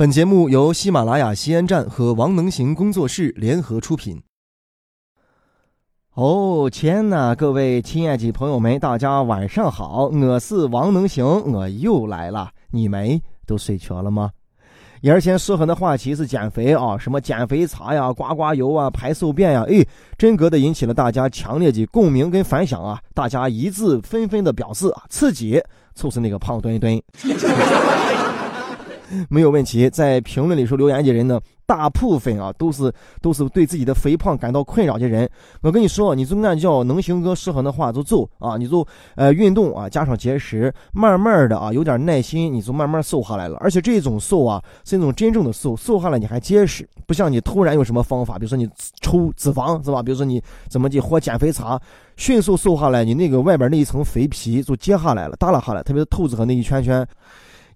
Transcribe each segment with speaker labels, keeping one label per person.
Speaker 1: 本节目由喜马拉雅西安站和王能行工作室联合出品。
Speaker 2: 哦天呐，各位亲爱的朋友们，大家晚上好，我是王能行，我又来了。你们都睡着了吗？眼前说很的话题是减肥啊，什么减肥茶呀、刮刮油啊、排宿便呀，哎，真格的引起了大家强烈的共鸣跟反响啊！大家一致纷纷的表示啊，自己，就是那个胖墩墩。没有问题，在评论里说留言的人呢，大部分啊都是都是对自己的肥胖感到困扰的人。我跟你说，你就按照能行哥适合的话就做啊，你就呃运动啊，加上节食，慢慢的啊，有点耐心，你就慢慢瘦下来了。而且这种瘦啊，是那种真正的瘦，瘦下来你还结实，不像你突然有什么方法，比如说你抽脂肪是吧？比如说你怎么的喝减肥茶，迅速瘦下来，你那个外边那一层肥皮就揭下来了，耷拉下来，特别是透子和那一圈圈。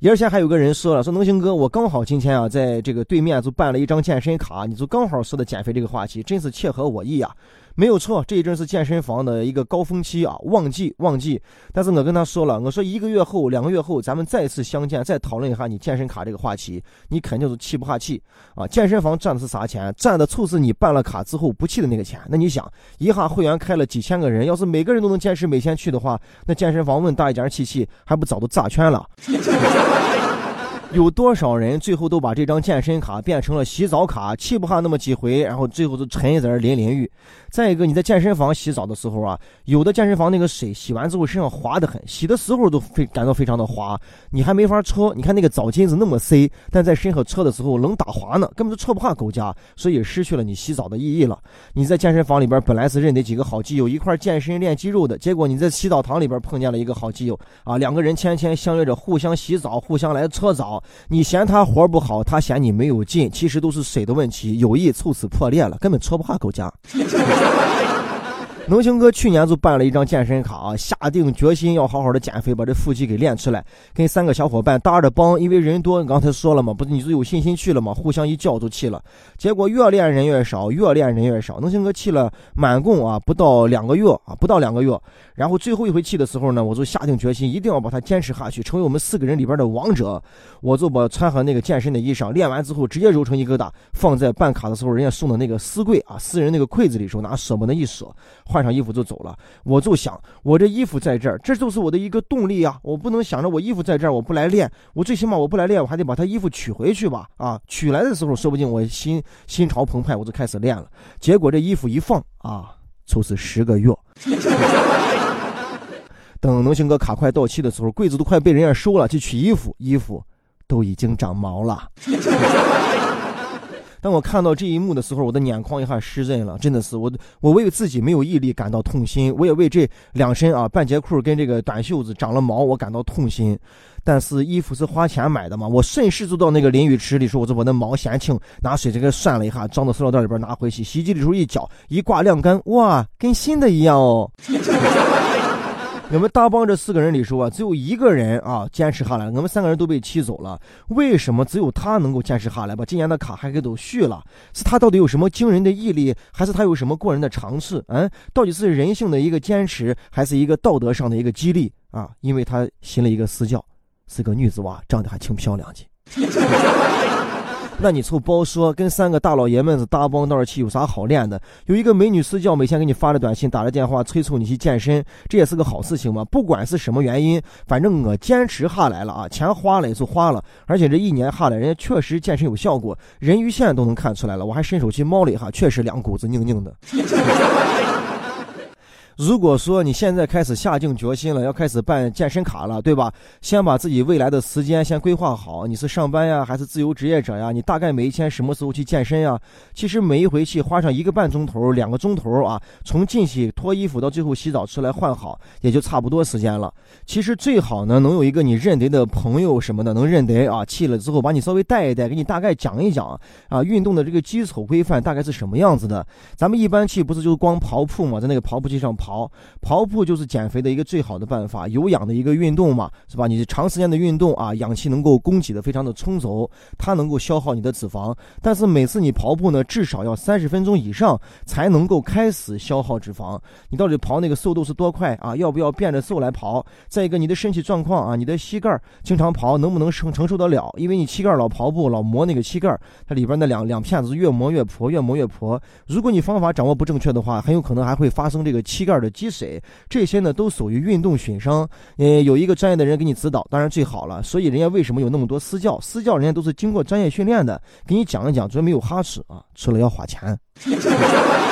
Speaker 2: 而前还有个人说了，说能行哥，我刚好今天啊，在这个对面就办了一张健身卡，你就刚好说的减肥这个话题，真是切合我意啊。没有错，这一阵是健身房的一个高峰期啊，旺季旺季。但是我跟他说了，我说一个月后、两个月后，咱们再次相见，再讨论一下你健身卡这个话题，你肯定是气不下气啊。健身房赚的是啥钱？赚的就是你办了卡之后不去的那个钱。那你想，一下会员开了几千个人，要是每个人都能坚持每天去的话，那健身房问大一点气气，还不早都炸圈了？有多少人最后都把这张健身卡变成了洗澡卡，气不下那么几回，然后最后都沉在淋淋浴。再一个，你在健身房洗澡的时候啊，有的健身房那个水洗完之后身上滑得很，洗的时候都非感到非常的滑，你还没法搓。你看那个澡巾子那么塞，但在身上搓的时候能打滑呢，根本就搓不下狗家，所以失去了你洗澡的意义了。你在健身房里边本来是认得几个好基友一块健身练肌肉的，结果你在洗澡堂里边碰见了一个好基友啊，两个人天天相约着互相洗澡，互相来搓澡。你嫌他活不好，他嫌你没有劲，其实都是水的问题，友谊从此破裂了，根本戳不下狗家。能行哥去年就办了一张健身卡啊，下定决心要好好的减肥，把这腹肌给练出来。跟三个小伙伴搭着帮，因为人多，刚才说了嘛，不是你就有信心去了嘛，互相一叫就去了。结果越练人越少，越练人越少。能行哥去了满共啊，不到两个月啊，不到两个月。然后最后一回去的时候呢，我就下定决心，一定要把它坚持下去，成为我们四个人里边的王者。我就把穿好那个健身的衣裳，练完之后直接揉成一疙瘩，放在办卡的时候人家送的那个私柜啊，私人那个柜子里时候，拿舍不得一舍。换上衣服就走了，我就想，我这衣服在这儿，这就是我的一个动力啊！我不能想着我衣服在这儿，我不来练，我最起码我不来练，我还得把他衣服取回去吧？啊，取来的时候，说不定我心心潮澎湃，我就开始练了。结果这衣服一放啊，就是十个月。等能行哥卡快到期的时候，柜子都快被人家收了，去取衣服，衣服都已经长毛了。当我看到这一幕的时候，我的眼眶一下湿润了，真的是我，我为自己没有毅力感到痛心，我也为这两身啊半截裤跟这个短袖子长了毛我感到痛心。但是衣服是花钱买的嘛，我顺势就到那个淋浴池里说，我就把那毛嫌轻，拿水这个涮了一下，装到塑料袋里边拿回去，洗衣机里时候一搅，一挂晾干，哇，跟新的一样哦。我们大帮这四个人里说啊，只有一个人啊坚持下来，我们三个人都被气走了。为什么只有他能够坚持下来？把今年的卡还给都续了？是他到底有什么惊人的毅力，还是他有什么过人的长处？嗯，到底是人性的一个坚持，还是一个道德上的一个激励啊？因为他信了一个私教，是个女子娃，长得还挺漂亮的。那你凑包说跟三个大老爷们子搭帮到一起有啥好练的？有一个美女私教每天给你发着短信、打着电话催促你去健身，这也是个好事情嘛。不管是什么原因，反正我坚持下来了啊，钱花了也就花了。而且这一年下来，人家确实健身有效果，人鱼线都能看出来了。我还伸手去摸了一下，确实两股子硬硬的。如果说你现在开始下定决心了，要开始办健身卡了，对吧？先把自己未来的时间先规划好，你是上班呀，还是自由职业者呀？你大概每一天什么时候去健身呀？其实每一回去花上一个半钟头、两个钟头啊，从进去脱衣服到最后洗澡出来换好，也就差不多时间了。其实最好呢，能有一个你认得的朋友什么的，能认得啊。去了之后把你稍微带一带，给你大概讲一讲啊，运动的这个基础规范大概是什么样子的。咱们一般去不是就光跑步嘛，在那个跑步机上跑。跑，跑步就是减肥的一个最好的办法，有氧的一个运动嘛，是吧？你长时间的运动啊，氧气能够供给的非常的充足，它能够消耗你的脂肪。但是每次你跑步呢，至少要三十分钟以上才能够开始消耗脂肪。你到底跑那个速度是多快啊？要不要变着瘦来跑？再一个，你的身体状况啊，你的膝盖经常跑能不能承承受得了？因为你膝盖老跑步老磨那个膝盖，它里边那两两片子越磨越破，越磨越破。如果你方法掌握不正确的话，很有可能还会发生这个膝盖的积水，这些呢都属于运动损伤。呃，有一个专业的人给你指导，当然最好了。所以人家为什么有那么多私教？私教人家都是经过专业训练的，给你讲一讲，绝没有哈吃啊，吃了要花钱。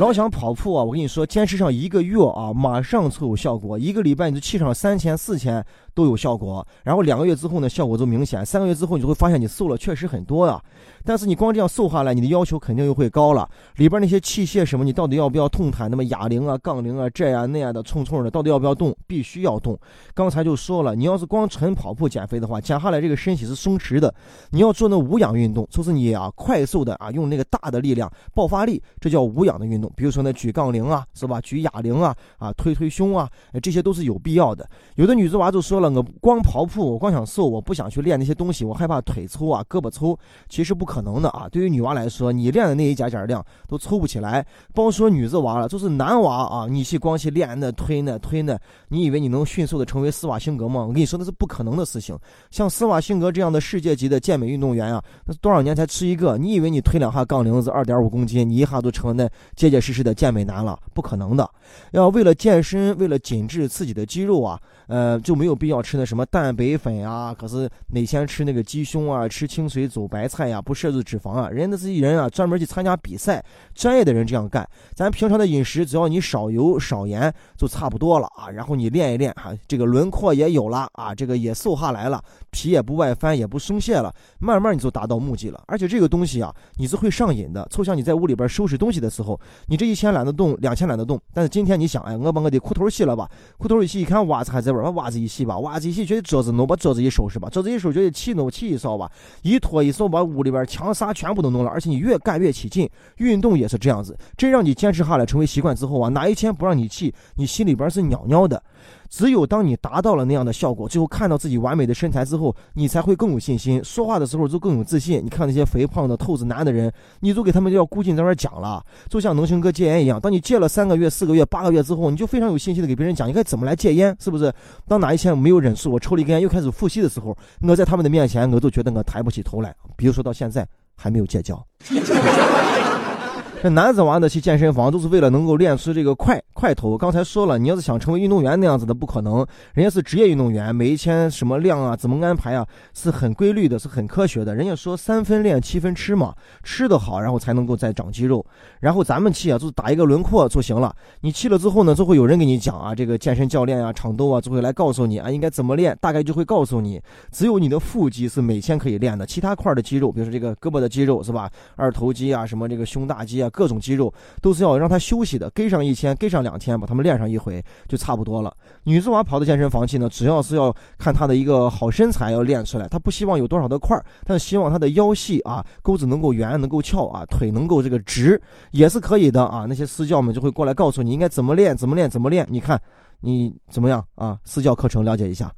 Speaker 2: 老想跑步啊，我跟你说，坚持上一个月啊，马上就有效果。一个礼拜你就气上三千四千。都有效果，然后两个月之后呢，效果就明显。三个月之后，你就会发现你瘦了，确实很多呀。但是你光这样瘦下来，你的要求肯定又会高了。里边那些器械什么，你到底要不要动弹？那么哑铃啊、杠铃啊这样那样的冲冲的，到底要不要动？必须要动。刚才就说了，你要是光纯跑步减肥的话，减下来这个身体是松弛的。你要做那无氧运动，就是你啊快速的啊用那个大的力量爆发力，这叫无氧的运动。比如说那举杠铃啊，是吧？举哑铃啊，啊推推胸啊，这些都是有必要的。有的女子娃就说了。我光跑步，我光想瘦，我不想去练那些东西，我害怕腿粗啊，胳膊粗，其实不可能的啊。对于女娃来说，你练的那一点点量都抽不起来，甭说女子娃了，就是男娃啊，你去光去练那推那推那，你以为你能迅速的成为施瓦辛格吗？我跟你说，那是不可能的事情。像施瓦辛格这样的世界级的健美运动员啊，那多少年才吃一个？你以为你推两下杠铃子二点五公斤，你一下就成了那结结实实的健美男了？不可能的。要为了健身，为了紧致自己的肌肉啊。呃，就没有必要吃那什么蛋白粉啊，可是哪天吃那个鸡胸啊，吃清水煮白菜呀，不摄入脂肪啊，人家这些人啊，专门去参加比赛，专业的人这样干。咱平常的饮食，只要你少油少盐就差不多了啊。然后你练一练哈，这个轮廓也有了啊，这个也瘦下来了，皮也不外翻，也不松懈了，慢慢你就达到目的了。而且这个东西啊，你是会上瘾的。就像你在屋里边收拾东西的时候，你这一天懒得动，两天懒得动，但是今天你想，哎，我把我的裤头洗了吧，裤头一洗一看，袜子还在。把袜子一洗吧，袜子一洗觉得桌子弄，把桌子一收拾吧，桌子一收觉得气弄，气一扫吧，一拖一扫把屋里边墙啥全部都弄了，而且你越干越起劲。运动也是这样子，真让你坚持下来成为习惯之后啊，哪一天不让你气，你心里边是袅袅的。只有当你达到了那样的效果，最后看到自己完美的身材之后，你才会更有信心，说话的时候就更有自信。你看那些肥胖的透子男的人，你就给他们要估计在那讲了，就像能行哥戒烟一样，当你戒了三个月、四个月、八个月之后，你就非常有信心的给别人讲应该怎么来戒烟，是不是？当哪一天没有忍住，我抽了一根烟又开始复吸的时候，我在他们的面前，我都觉得我抬不起头来。比如说到现在还没有戒掉。这男子娃的去健身房都是为了能够练出这个块块头。刚才说了，你要是想成为运动员那样子的，不可能。人家是职业运动员，每一天什么量啊，怎么安排啊，是很规律的，是很科学的。人家说三分练，七分吃嘛，吃的好，然后才能够再长肌肉。然后咱们去啊，就是打一个轮廓就行了。你去了之后呢，就会有人给你讲啊，这个健身教练啊、场兜啊，就会来告诉你啊，应该怎么练，大概就会告诉你。只有你的腹肌是每天可以练的，其他块的肌肉，比如说这个胳膊的肌肉是吧，二头肌啊，什么这个胸大肌啊。各种肌肉都是要让他休息的，跟上一天，跟上两天，把他们练上一回就差不多了。女子娃跑到健身房去呢，主要是要看她的一个好身材要练出来，她不希望有多少的块儿，但希望她的腰细啊，沟子能够圆，能够翘啊，腿能够这个直，也是可以的啊。那些私教们就会过来告诉你应该怎么练，怎么练，怎么练。你看你怎么样啊？私教课程了解一下。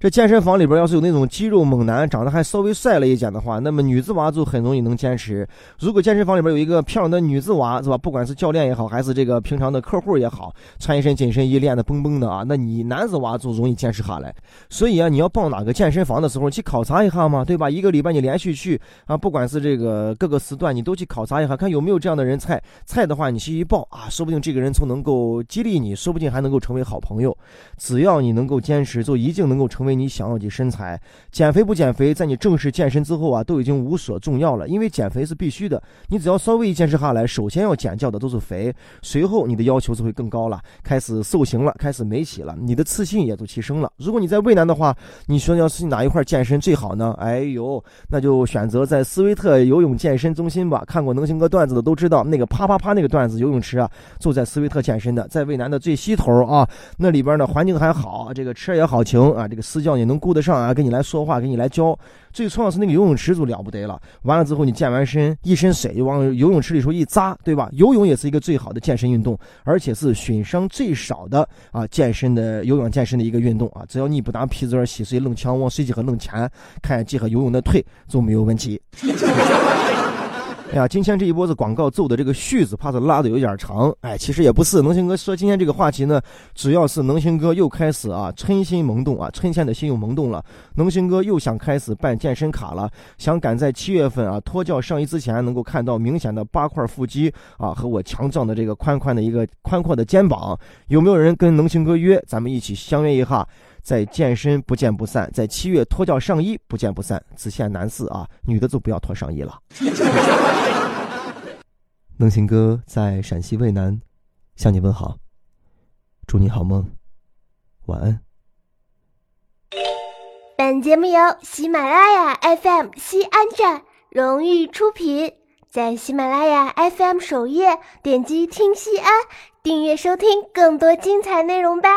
Speaker 2: 这健身房里边要是有那种肌肉猛男，长得还稍微帅了一点的话，那么女子娃就很容易能坚持。如果健身房里边有一个漂亮的女子娃，是吧？不管是教练也好，还是这个平常的客户也好，穿一身紧身衣，练的绷绷的啊，那你男子娃就容易坚持下来。所以啊，你要报哪个健身房的时候，去考察一下嘛，对吧？一个礼拜你连续去啊，不管是这个各个时段，你都去考察一下，看有没有这样的人菜。菜的话，你去一报啊，说不定这个人从能够激励你，说不定还能够成为好朋友。只要你能够坚持，就一定能够成为为你想。要的身材，减肥不减肥，在你正式健身之后啊，都已经无所重要了。因为减肥是必须的，你只要稍微一坚持下来，首先要减掉的都是肥，随后你的要求就会更高了，开始塑形了，开始美起了，你的自信也就提升了。如果你在渭南的话，你说要是哪一块健身最好呢？哎呦，那就选择在斯威特游泳健身中心吧。看过能行哥段子的都知道，那个啪啪啪那个段子游泳池啊，就在斯威特健身的，在渭南的最西头啊，那里边呢环境还好，这个车也好停啊，这个司。私教你能顾得上啊，跟你来说话，给你来教。最重要是那个游泳池就了不得了，完了之后你健完身，一身水就往游泳池里头一扎，对吧？游泳也是一个最好的健身运动，而且是损伤最少的啊健身的游泳健身的一个运动啊。只要你不拿皮子洗水冷枪往水机和冷钱，看结合游泳的腿就没有问题。哎呀，今天这一波子广告奏的这个序子，怕是拉的有点长。哎，其实也不是，能行哥说今天这个话题呢，主要是能行哥又开始啊，春心萌动啊，春天的心又萌动了。能行哥又想开始办健身卡了，想赶在七月份啊脱教上衣之前，能够看到明显的八块腹肌啊，和我强壮的这个宽宽的一个宽阔的肩膀。有没有人跟能行哥约？咱们一起相约一下。在健身不见不散，在七月脱掉上衣不见不散。只限男士啊，女的就不要脱上衣了。
Speaker 1: 能行哥在陕西渭南向你问好，祝你好梦，晚安。
Speaker 3: 本节目由喜马拉雅 FM 西安站荣誉出品，在喜马拉雅 FM 首页点击听西安，订阅收听更多精彩内容吧。